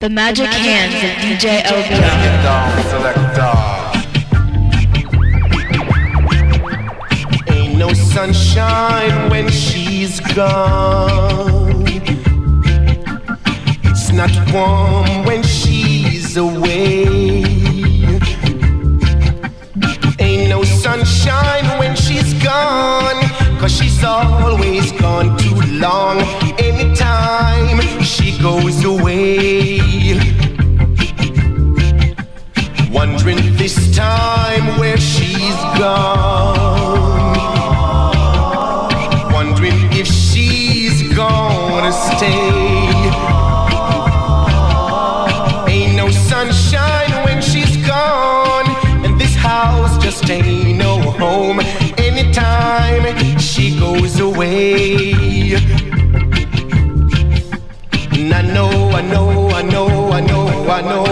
The magic hands of DJ LBR. Ain't no sunshine when she's gone. It's not warm when she's away. Ain't no sunshine when she's gone. Cause she's always gone too long. Anytime she goes away. Wondering this time where she's gone. Away. And I know, I know, I know, I know, I know, I know,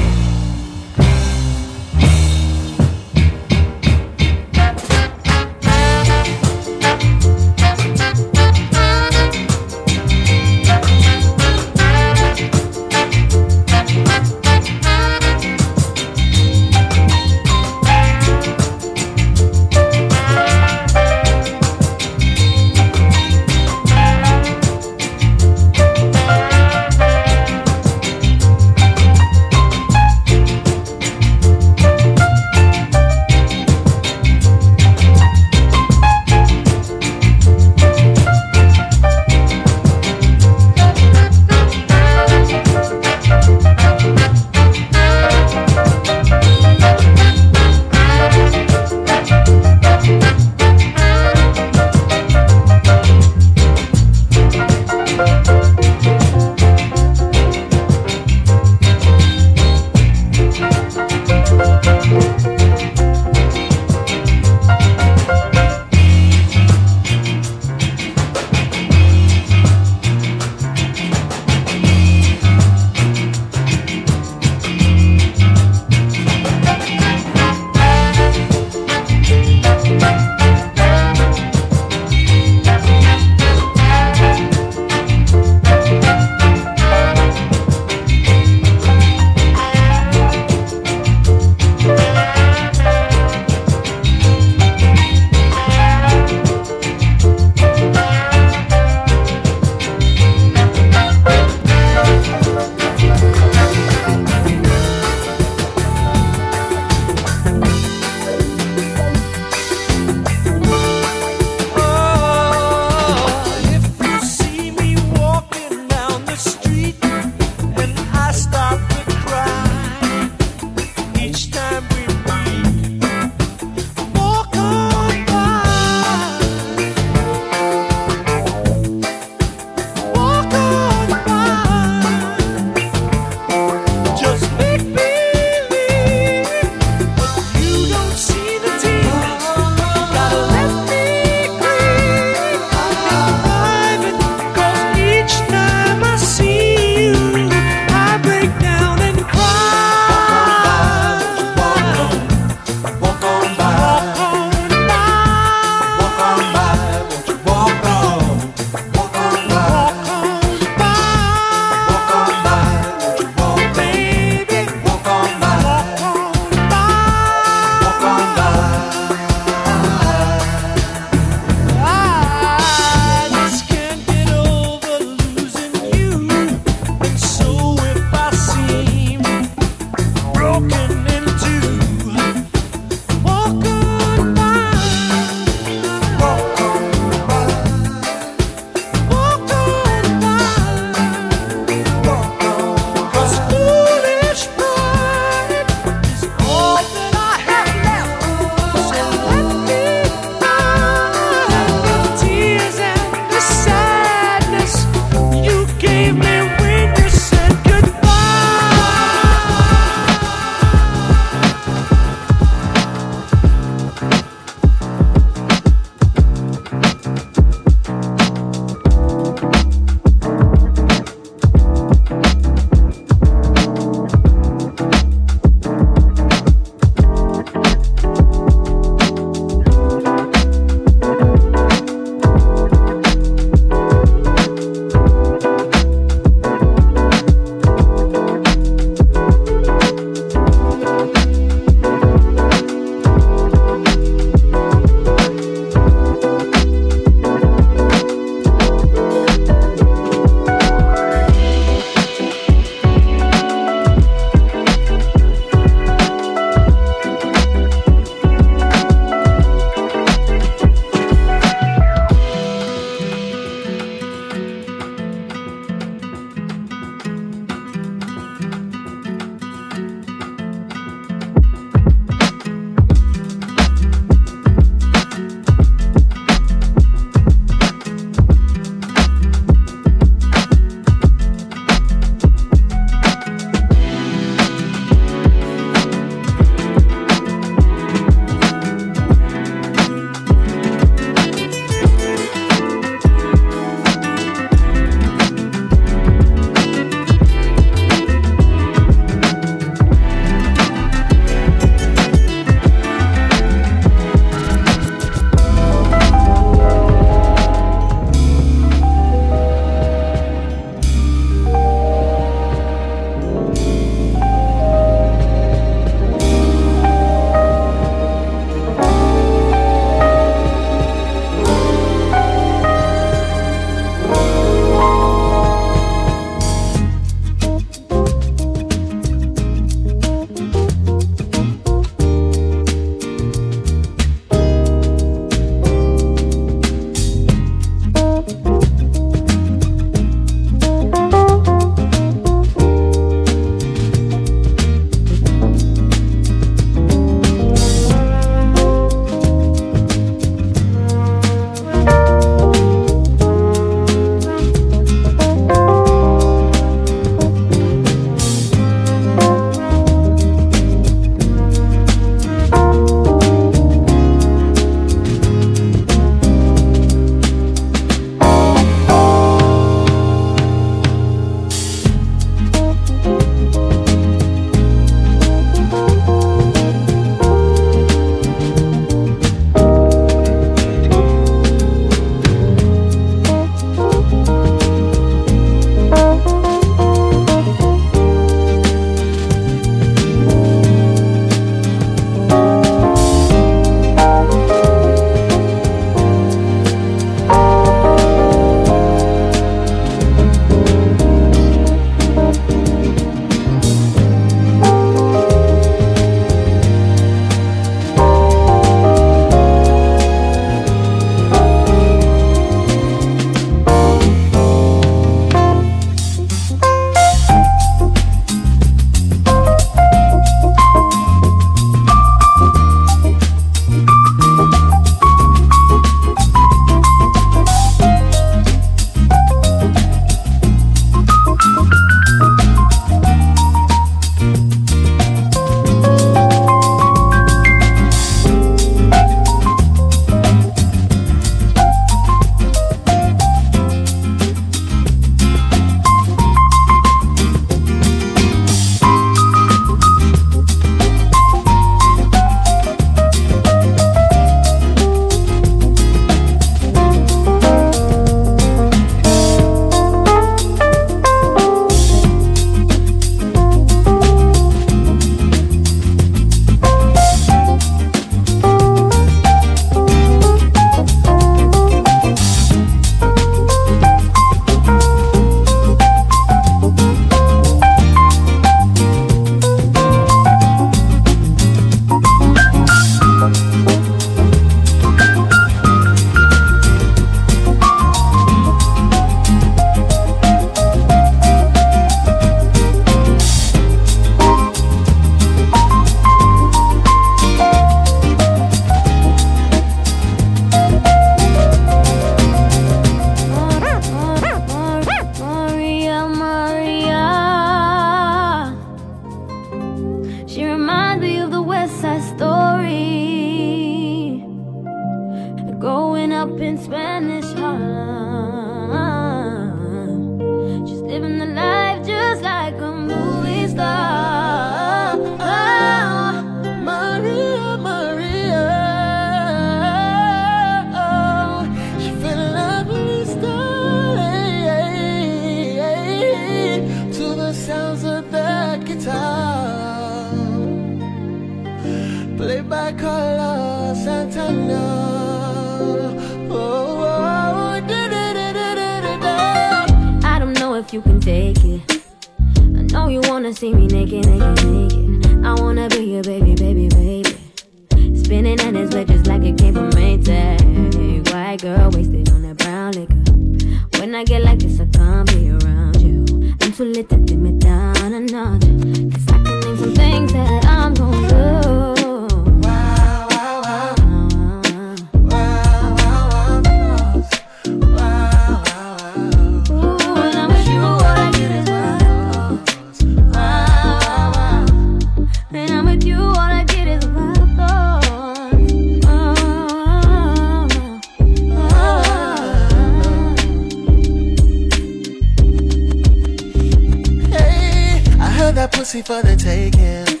for the taking.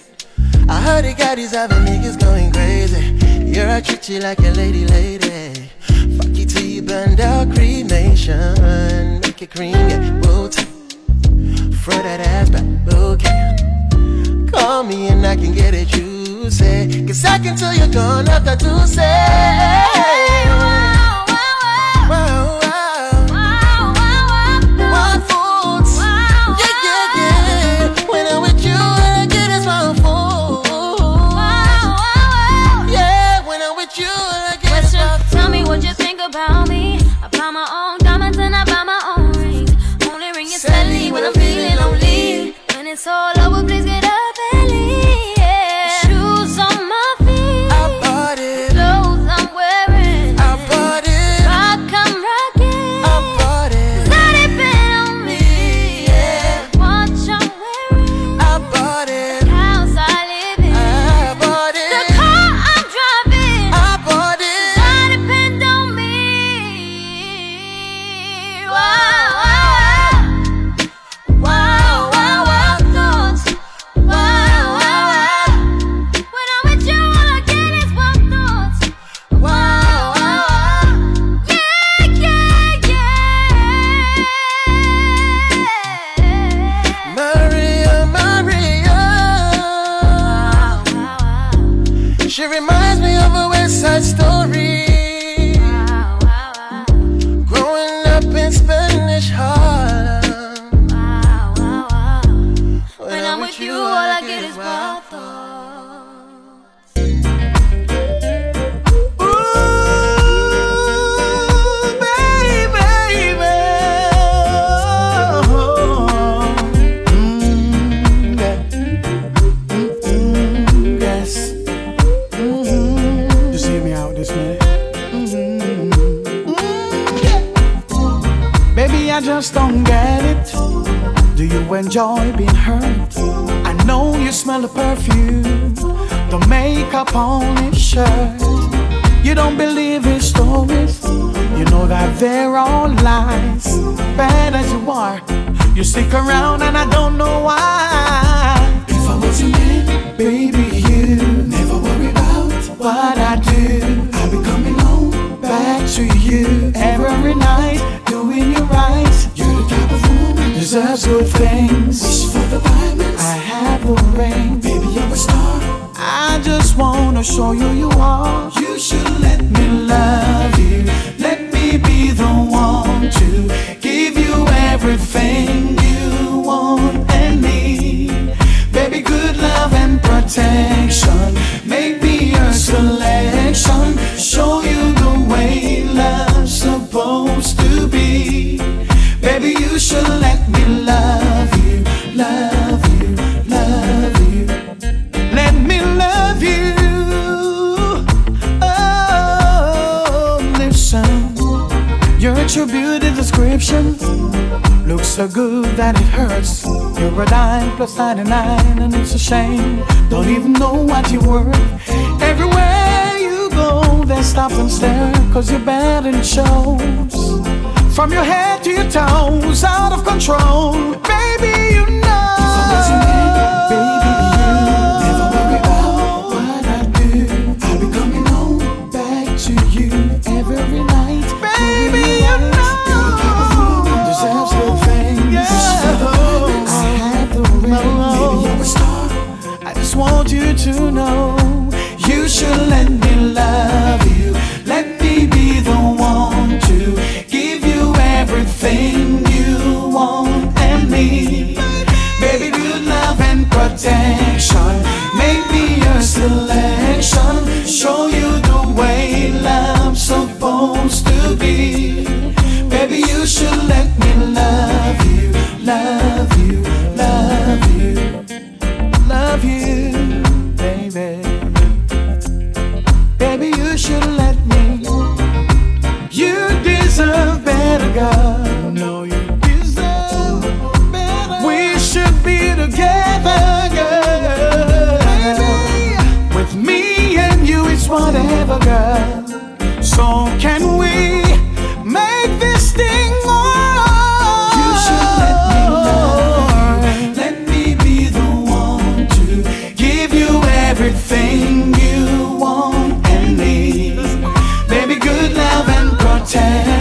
I heard it got these other niggas going crazy. Yeah, I treat you like a lady, lady. Fuck you till you burn out cremation. Make it cream, yeah, booty. Throw that ass back, okay. Call me and I can get it, you say. Cause I can tell you're gone after two say. so good that it hurts. You're a dime plus 99, and it's a shame. Don't even know what you're worth. Everywhere you go, they stop and stare, cause you're bad and shows. From your head to your toes, out of control. Baby, you show you the way love's supposed to be. Baby, you should let me love you, love you, love you, love you, baby. Baby, you should let me. You deserve better, girl. another girl. So can we make this thing more? You should let me know. Let me be the one to give you everything you want and need. Baby, good love and protect.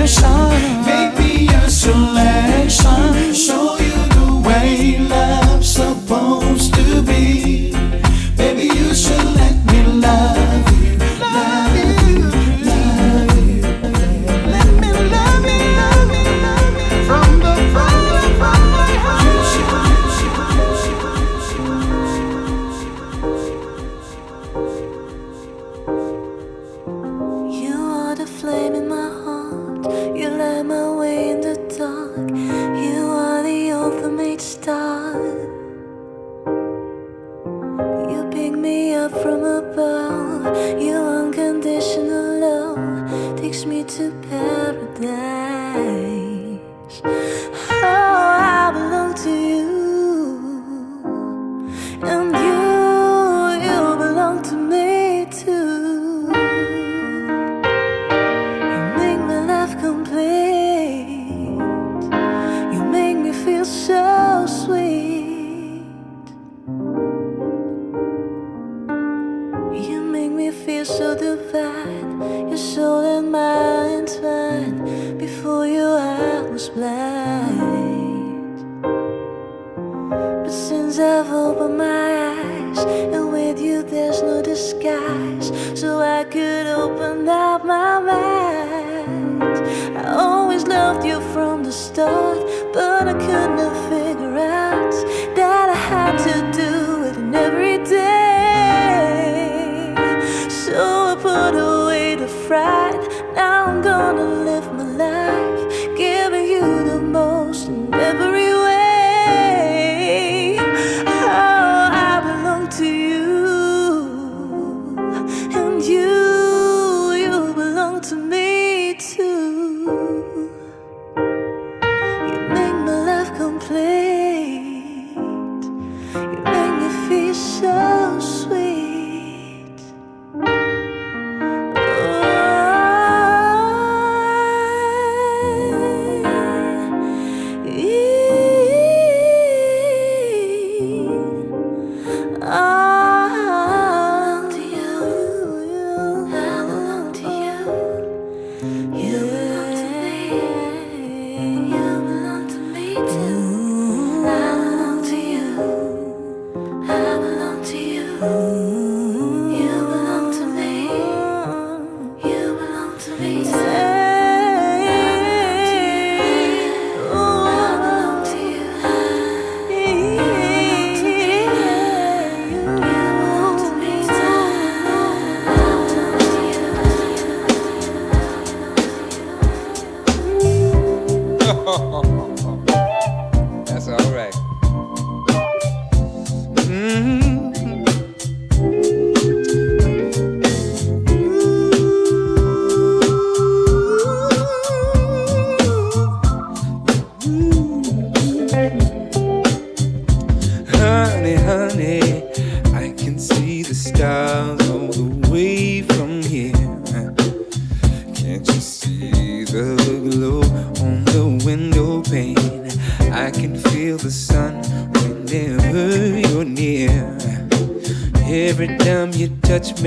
touch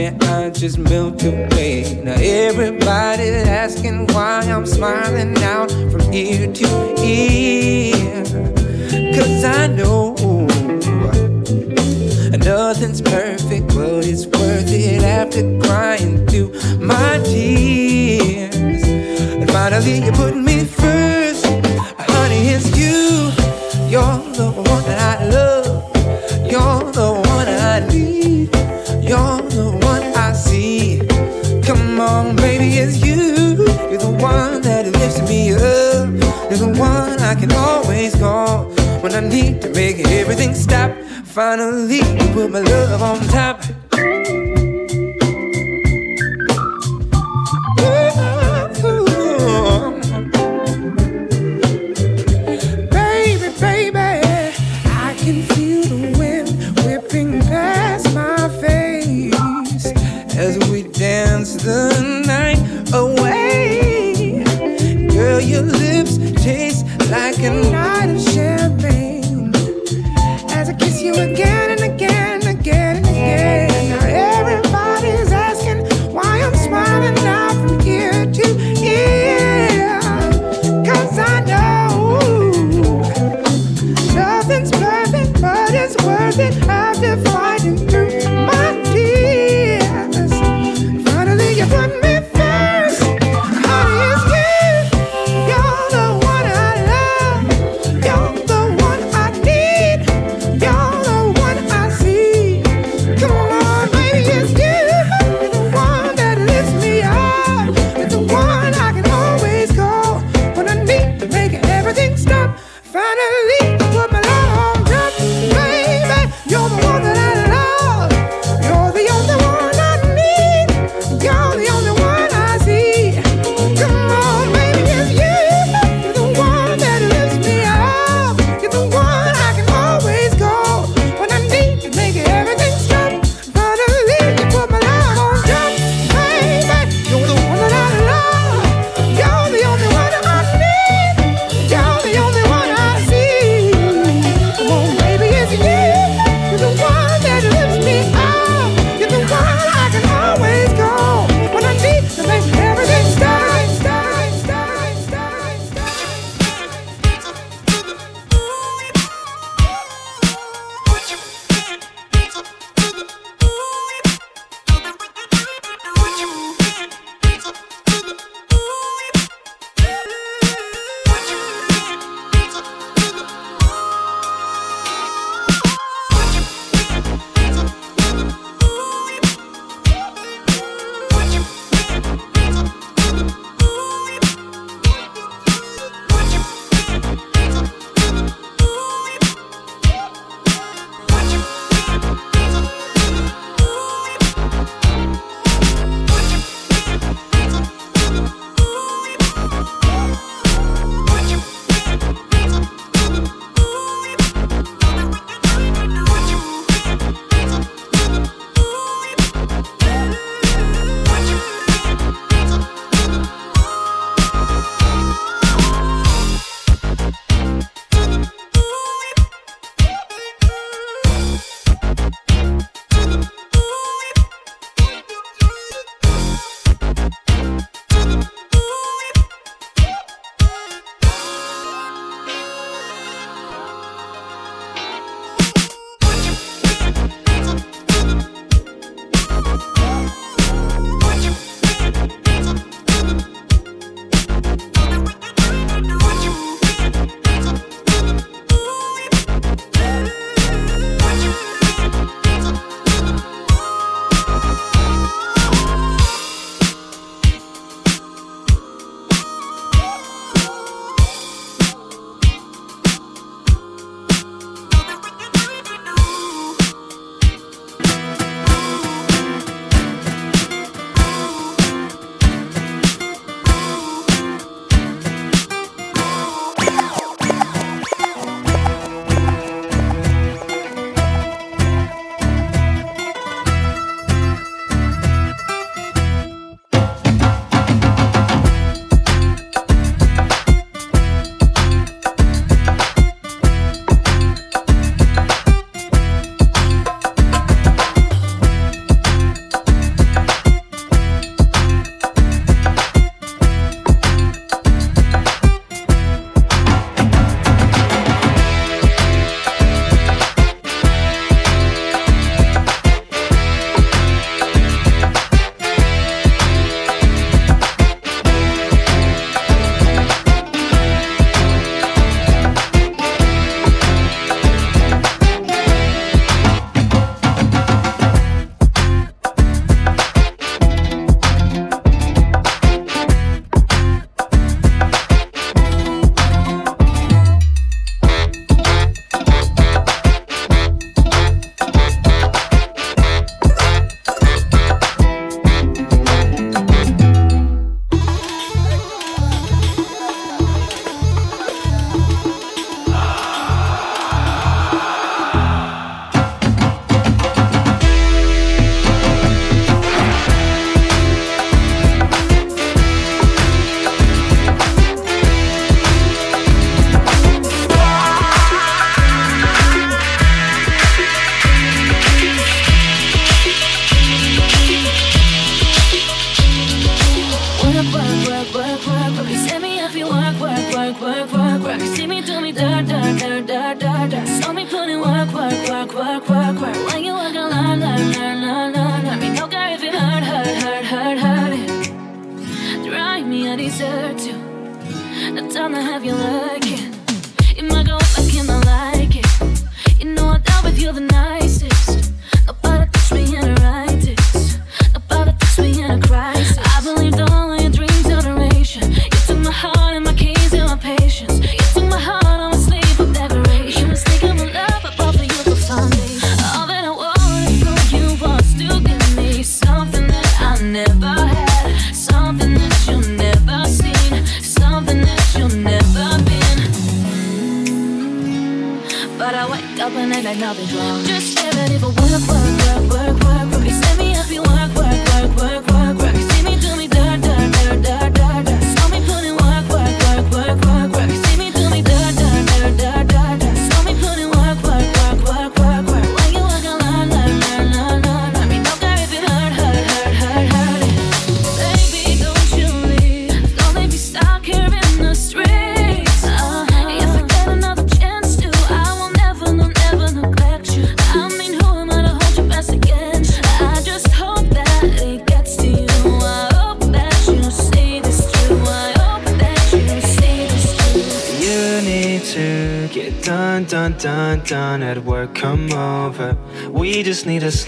I can always call when I need to make everything stop. Finally, you put my love on top.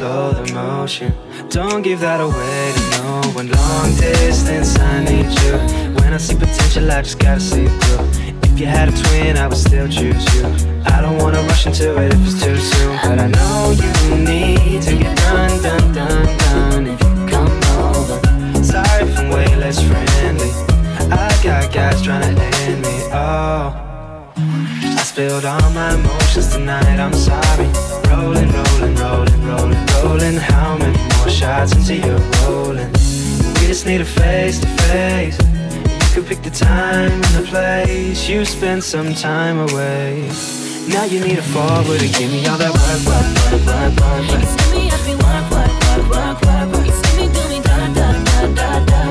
Slow the motion. Don't give that away to no one. Long distance, I need you. When I see potential, I just gotta see through. If you had a twin, I would still choose you. I don't wanna rush into it if it's too soon. But I know you need to get done, done, done, done. If you come over, sorry if I'm way less friendly. I got guys trying to end me. Oh I spilled all my emotions tonight, I'm sorry. Rolling, rolling, rolling, rolling, rolling. How many more shots until you're rolling? We just need a face to face. You can pick the time and the place. You spend some time away. Now you need a forward to give me all that work, work, work, work, work, work. See me every work, work, work, work, work, work. See me do me da da da da da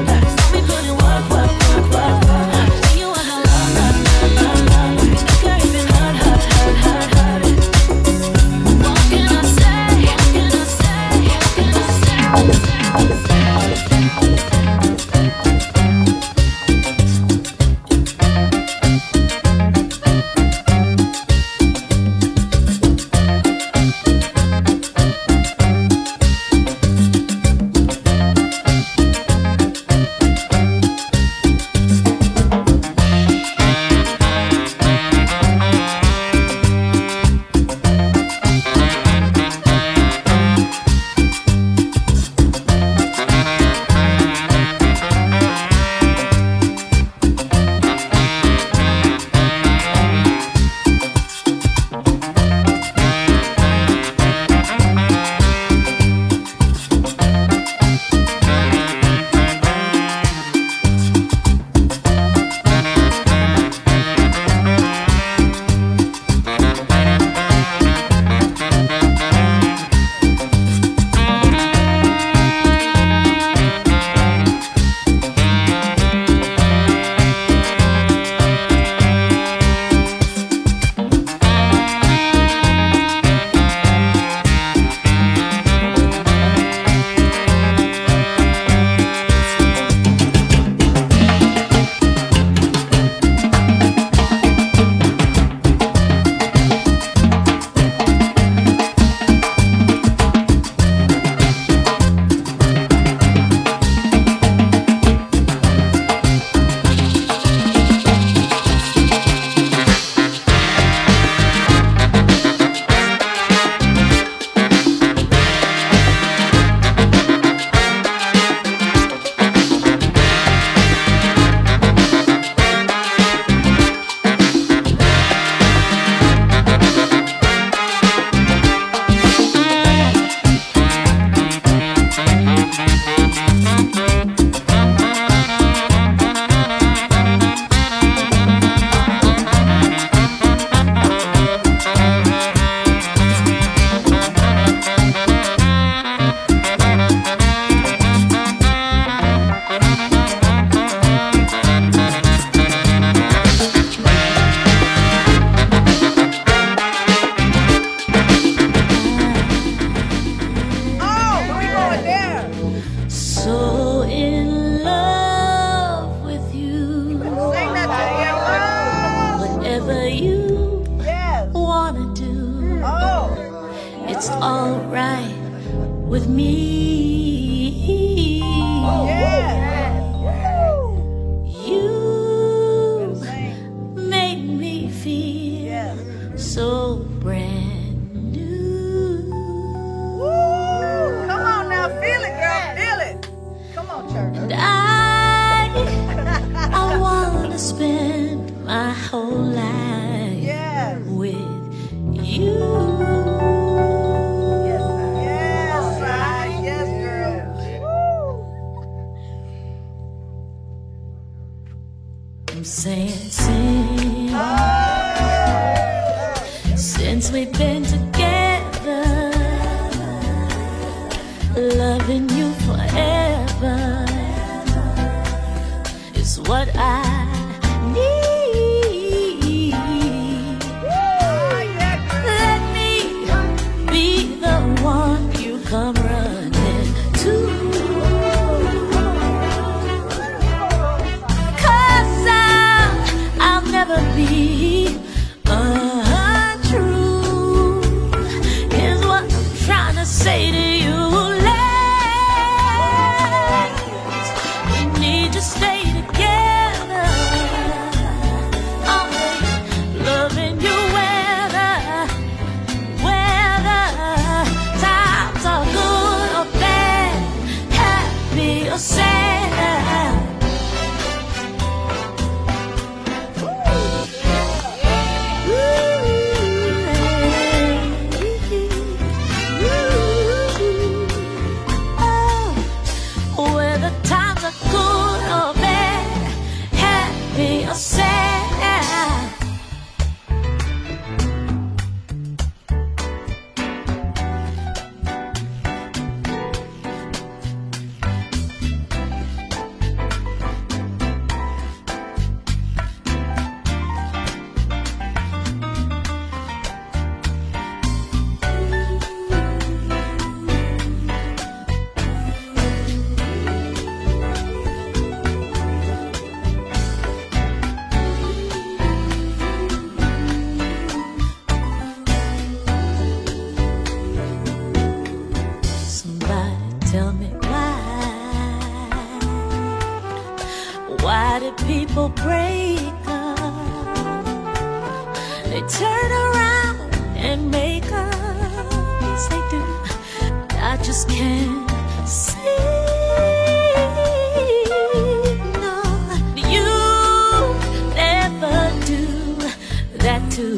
to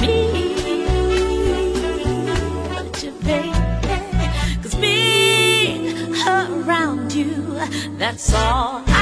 me. But you, being around you, that's all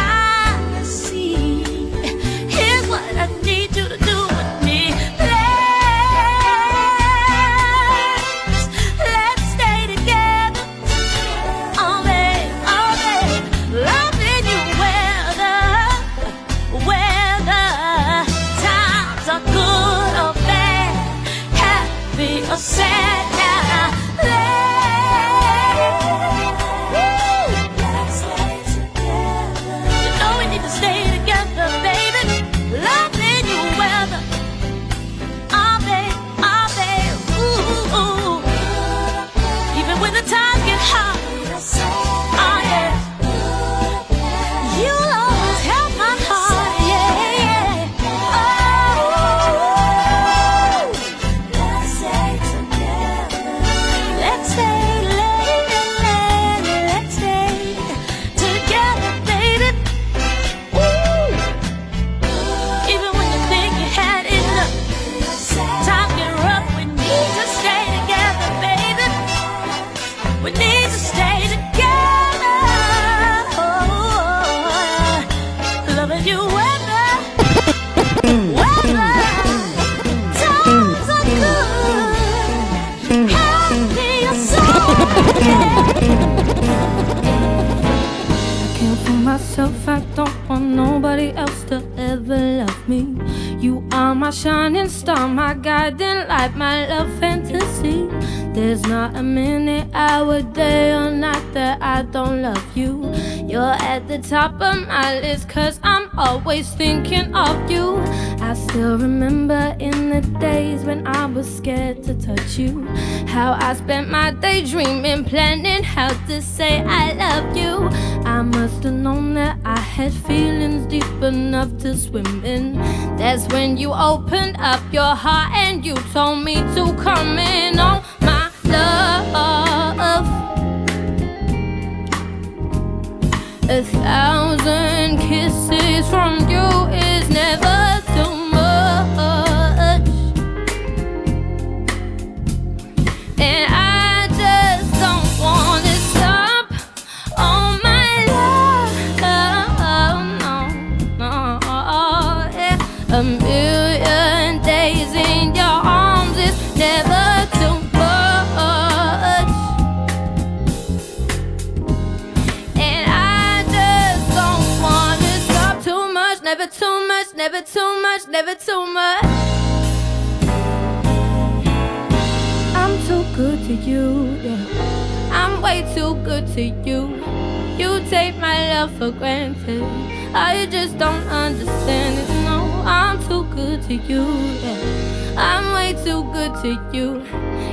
myself, I don't want nobody else to ever love me. You are my shining star, my guiding light, my love fantasy. There's not a minute, hour, day, or night that I don't love you. You're at the top of my list, cause I'm always thinking of you. I still remember in the days when I was scared to touch you. How I spent my day dreaming, planning how to say I love you. I must have known that I had feelings deep enough to swim in. That's when you opened up your heart and you told me to come in. Oh, my love. A thousand kisses from you is never much. I'm too good to you, yeah. I'm way too good to you. You take my love for granted. I just don't understand it. No, I'm too good to you, yeah. I'm way too good to you.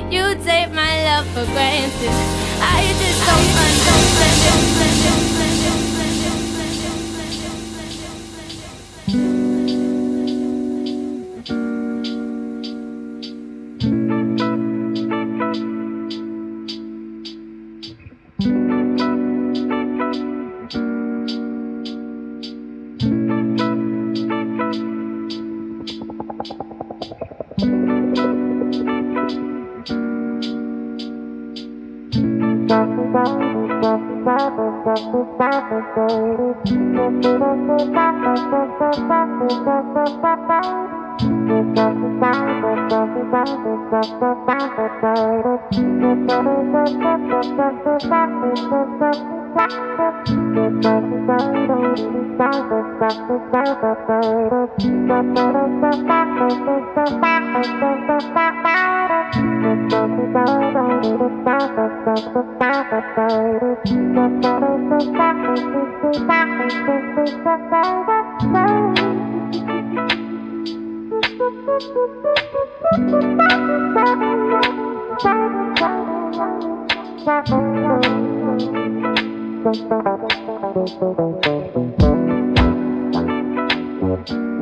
You take my love for granted. I just don't understand Thank you.